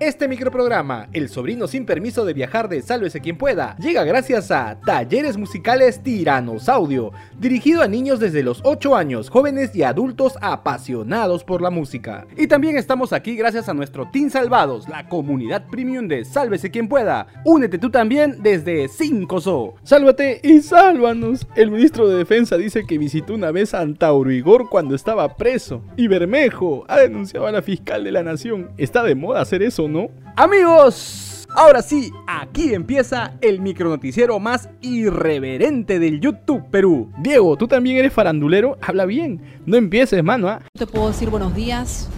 Este microprograma, El sobrino sin permiso de viajar de Sálvese quien pueda, llega gracias a Talleres Musicales Tiranosaudio, dirigido a niños desde los 8 años, jóvenes y adultos apasionados por la música. Y también estamos aquí gracias a nuestro Team Salvados, la comunidad premium de Sálvese quien pueda. Únete tú también desde 5SO. Sálvate y sálvanos. El ministro de Defensa dice que visitó una vez a Antauro Igor cuando estaba preso. Y Bermejo ha denunciado a la fiscal de la nación. Está de moda hacer eso, ¿no? Amigos, ahora sí, aquí empieza el micronoticiero más irreverente del YouTube Perú. Diego, tú también eres farandulero, habla bien. No empieces, mano, ¿ah? No te puedo decir buenos días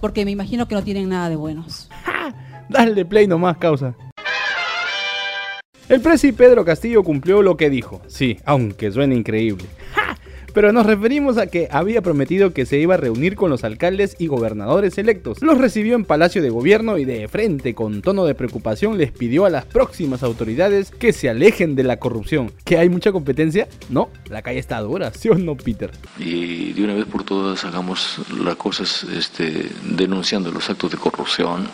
porque me imagino que no tienen nada de buenos. Dale play nomás, causa. El presi Pedro Castillo cumplió lo que dijo, sí, aunque suene increíble. Pero nos referimos a que había prometido que se iba a reunir con los alcaldes y gobernadores electos. Los recibió en Palacio de Gobierno y de frente, con tono de preocupación, les pidió a las próximas autoridades que se alejen de la corrupción. ¿Que hay mucha competencia? No, la calle está dura, ¿sí o no, Peter? Y de una vez por todas hagamos las cosas este, denunciando los actos de corrupción,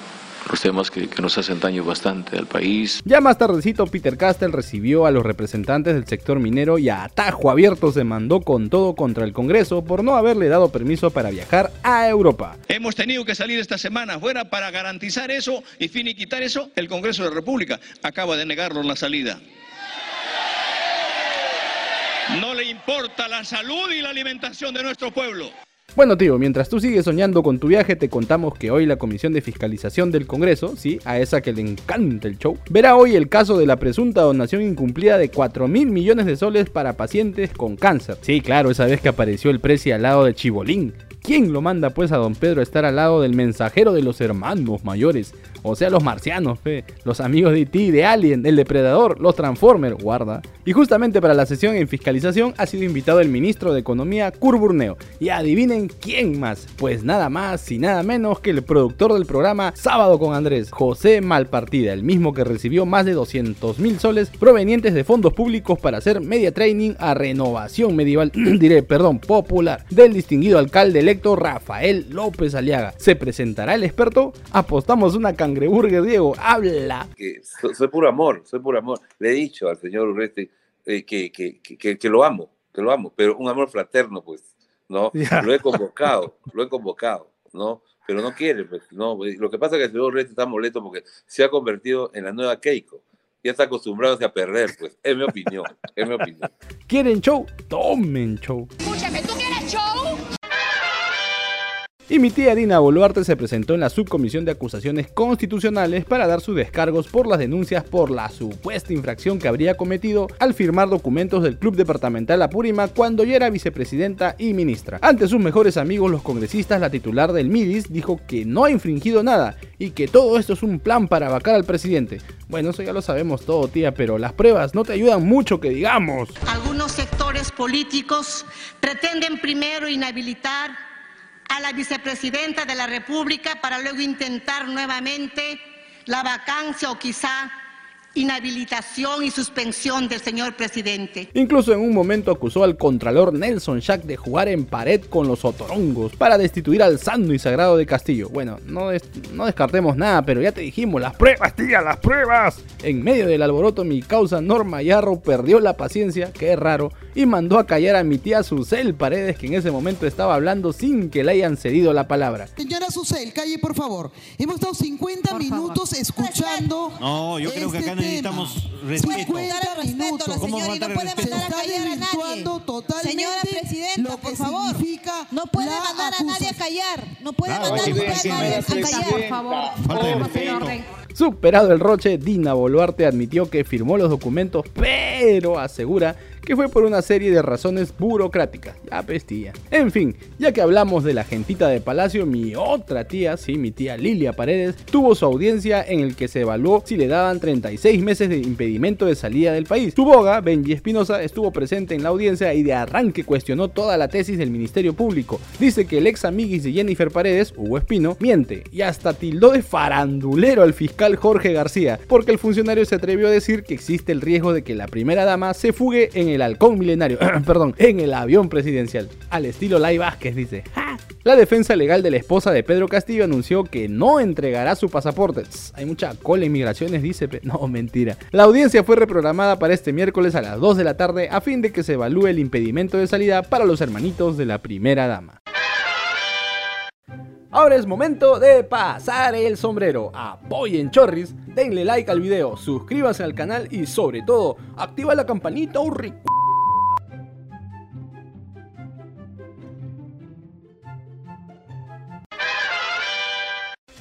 los temas que, que, nos hacen daño bastante al país. Ya más tardecito, Peter Castell recibió a los representantes del sector minero y a atajo abierto se mandó con todo contra el Congreso por no haberle dado permiso para viajar a Europa. Hemos tenido que salir esta semana fuera para garantizar eso y finiquitar eso. El Congreso de la República acaba de negarnos la salida. No le importa la salud y la alimentación de nuestro pueblo. Bueno tío, mientras tú sigues soñando con tu viaje, te contamos que hoy la Comisión de Fiscalización del Congreso, sí, a esa que le encanta el show, verá hoy el caso de la presunta donación incumplida de 4 mil millones de soles para pacientes con cáncer. Sí, claro, esa vez que apareció el precio al lado de Chibolín. ¿Quién lo manda pues a don Pedro a estar al lado del mensajero de los hermanos mayores? O sea, los marcianos, fe, los amigos de E.T., de Alien, el depredador, los Transformers, guarda. Y justamente para la sesión en fiscalización ha sido invitado el ministro de Economía, Curburneo. Y adivinen quién más, pues nada más y nada menos que el productor del programa Sábado con Andrés, José Malpartida, el mismo que recibió más de 200 mil soles provenientes de fondos públicos para hacer media training a renovación medieval, diré, perdón, popular, del distinguido alcalde electo Rafael López Aliaga. ¿Se presentará el experto? Apostamos una cangreburger, Diego, habla. Soy, soy puro amor, soy puro amor. Le he dicho al señor Urresti eh, que, que, que, que lo amo, que lo amo, pero un amor fraterno, pues. ¿no? Yeah. Lo he convocado, lo he convocado, ¿no? Pero no quiere, pues, ¿no? Lo que pasa es que el señor Reyes está molesto porque se ha convertido en la nueva Keiko. Ya está acostumbrado a perder, pues. Es mi opinión, es mi opinión. ¿Quieren show? Tomen show. Y mi tía Dina Boluarte se presentó en la subcomisión de acusaciones constitucionales para dar sus descargos por las denuncias por la supuesta infracción que habría cometido al firmar documentos del Club Departamental Apurima cuando ya era vicepresidenta y ministra. Ante sus mejores amigos los congresistas, la titular del MIDIS dijo que no ha infringido nada y que todo esto es un plan para vacar al presidente. Bueno, eso ya lo sabemos todo, tía, pero las pruebas no te ayudan mucho que digamos. Algunos sectores políticos pretenden primero inhabilitar a la vicepresidenta de la República para luego intentar nuevamente la vacancia o quizá inhabilitación y suspensión del señor presidente. Incluso en un momento acusó al contralor Nelson Shack de jugar en pared con los otorongos para destituir al santo y sagrado de Castillo. Bueno, no, no descartemos nada, pero ya te dijimos, las pruebas, tía, las pruebas. En medio del alboroto, mi causa Norma Yarro perdió la paciencia, que es raro, y mandó a callar a mi tía Susel Paredes, que en ese momento estaba hablando sin que le hayan cedido la palabra. Señora Susel, calle por favor. Hemos estado 50 por minutos favor. escuchando. No, yo creo este que acá necesitamos respeto. 50 minutos. ¿Cómo señor, no no puede respeto? mandar a callar a nadie. Totalmente Señora Presidenta, lo que por favor. significa No puede la mandar a nadie a callar. No puede Claro, mandar a nadie a señora callar, por favor. Falta de Por respeto. Superado el roche, Dina Boluarte admitió que firmó los documentos, pero asegura que fue por una serie de razones burocráticas. Ya pestilla. En fin, ya que hablamos de la gentita de Palacio, mi otra tía, sí, mi tía Lilia Paredes, tuvo su audiencia en el que se evaluó si le daban 36 meses de impedimento de salida del país. Su boga, Benji Espinosa, estuvo presente en la audiencia y de arranque cuestionó toda la tesis del Ministerio Público. Dice que el ex amiguis de Jennifer Paredes, Hugo Espino, miente y hasta tildó de farandulero al fiscal Jorge García, porque el funcionario se atrevió a decir que existe el riesgo de que la primera dama se fugue en el halcón milenario, perdón, en el avión presidencial. Al estilo Lai Vázquez, dice. La defensa legal de la esposa de Pedro Castillo anunció que no entregará su pasaporte. hay mucha cola en migraciones, dice. No, mentira. La audiencia fue reprogramada para este miércoles a las 2 de la tarde a fin de que se evalúe el impedimento de salida para los hermanitos de la primera dama. Ahora es momento de pasar el sombrero. Apoyen Chorris, denle like al video, suscríbanse al canal y sobre todo, activa la campanita rico.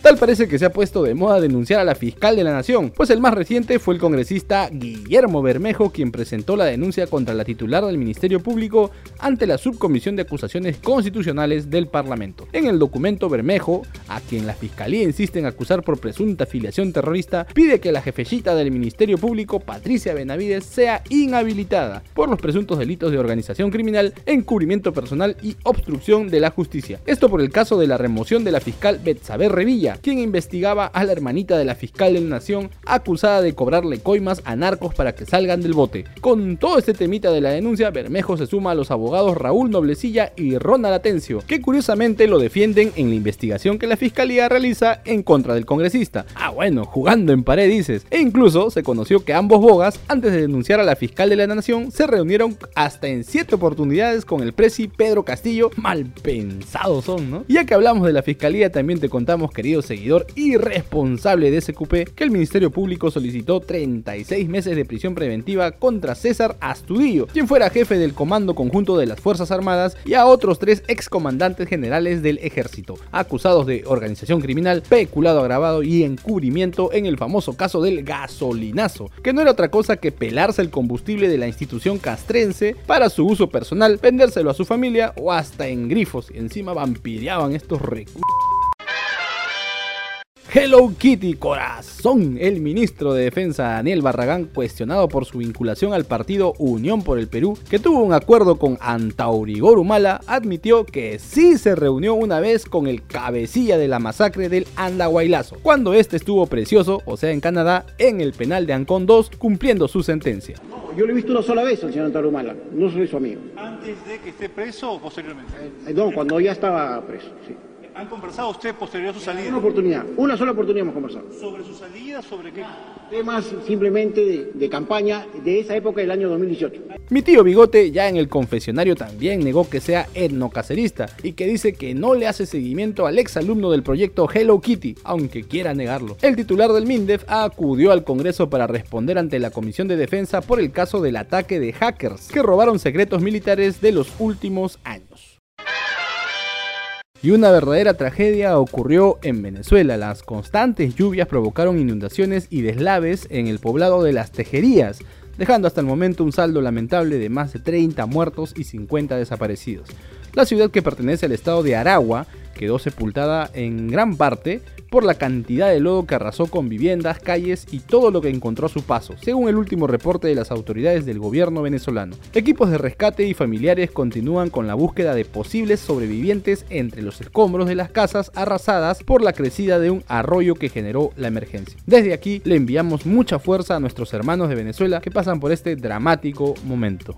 Tal parece que se ha puesto de moda denunciar a la fiscal de la nación, pues el más reciente fue el congresista Guillermo Bermejo quien presentó la denuncia contra la titular del Ministerio Público ante la Subcomisión de Acusaciones Constitucionales del Parlamento. En el documento Bermejo, a quien la fiscalía insiste en acusar por presunta afiliación terrorista, pide que la jefecita del Ministerio Público, Patricia Benavides, sea inhabilitada por los presuntos delitos de organización criminal, encubrimiento personal y obstrucción de la justicia. Esto por el caso de la remoción de la fiscal Betsabe Revilla, quien investigaba a la hermanita de la fiscal de la nación acusada de cobrarle coimas a narcos para que salgan del bote. Con todo este temita de la denuncia, Bermejo se suma a los abogados Raúl Noblecilla y Ronald Atencio, que curiosamente lo defienden en la investigación que la fiscalía realiza en contra del congresista. Ah, bueno, jugando en pared dices. E incluso se conoció que ambos bogas, antes de denunciar a la fiscal de la nación, se reunieron hasta en siete oportunidades con el presi Pedro Castillo. Mal pensados son, ¿no? ya que hablamos de la fiscalía, también te contamos, queridos seguidor irresponsable de SQP que el Ministerio Público solicitó 36 meses de prisión preventiva contra César Astudillo, quien fuera jefe del Comando Conjunto de las Fuerzas Armadas, y a otros tres excomandantes generales del Ejército, acusados de organización criminal, peculado agravado y encubrimiento en el famoso caso del gasolinazo, que no era otra cosa que pelarse el combustible de la institución castrense para su uso personal, vendérselo a su familia o hasta en grifos, encima vampireaban estos recursos. Hello Kitty, corazón. El ministro de Defensa Daniel Barragán, cuestionado por su vinculación al partido Unión por el Perú, que tuvo un acuerdo con Antaurigor Humala, admitió que sí se reunió una vez con el cabecilla de la masacre del Andahuaylazo, cuando este estuvo precioso, o sea en Canadá, en el penal de Ancón 2, cumpliendo su sentencia. Yo lo he visto una sola vez al señor Antauro Humala, no soy su amigo. ¿Antes de que esté preso o posteriormente? Eh, no, cuando ya estaba preso, sí. ¿Han conversado usted posterior a su salida? Una oportunidad, una sola oportunidad hemos conversado. ¿Sobre su salida? ¿Sobre qué? Temas simplemente de, campaña de esa época del año 2018. Mi tío Bigote ya en el confesionario también negó que sea etnocacerista y que dice que no le hace seguimiento al ex alumno del proyecto Hello Kitty, aunque quiera negarlo. El titular del MINDEF acudió al Congreso para responder ante la Comisión de Defensa por el caso del ataque de hackers que robaron secretos militares de los últimos años. Y una verdadera tragedia ocurrió en Venezuela. Las constantes lluvias provocaron inundaciones y deslaves en el poblado de Las Tejerías, dejando hasta el momento un saldo lamentable de más de 30 muertos y 50 desaparecidos. La ciudad que pertenece al estado de Aragua quedó sepultada en gran parte por la cantidad de lodo que arrasó con viviendas, calles y todo lo que encontró a su paso, según el último reporte de las autoridades del gobierno venezolano. Equipos de rescate y familiares continúan con la búsqueda de posibles sobrevivientes entre los escombros de las casas arrasadas por la crecida de un arroyo que generó la emergencia. Desde aquí le enviamos mucha fuerza a nuestros hermanos de Venezuela que pasan por este dramático momento.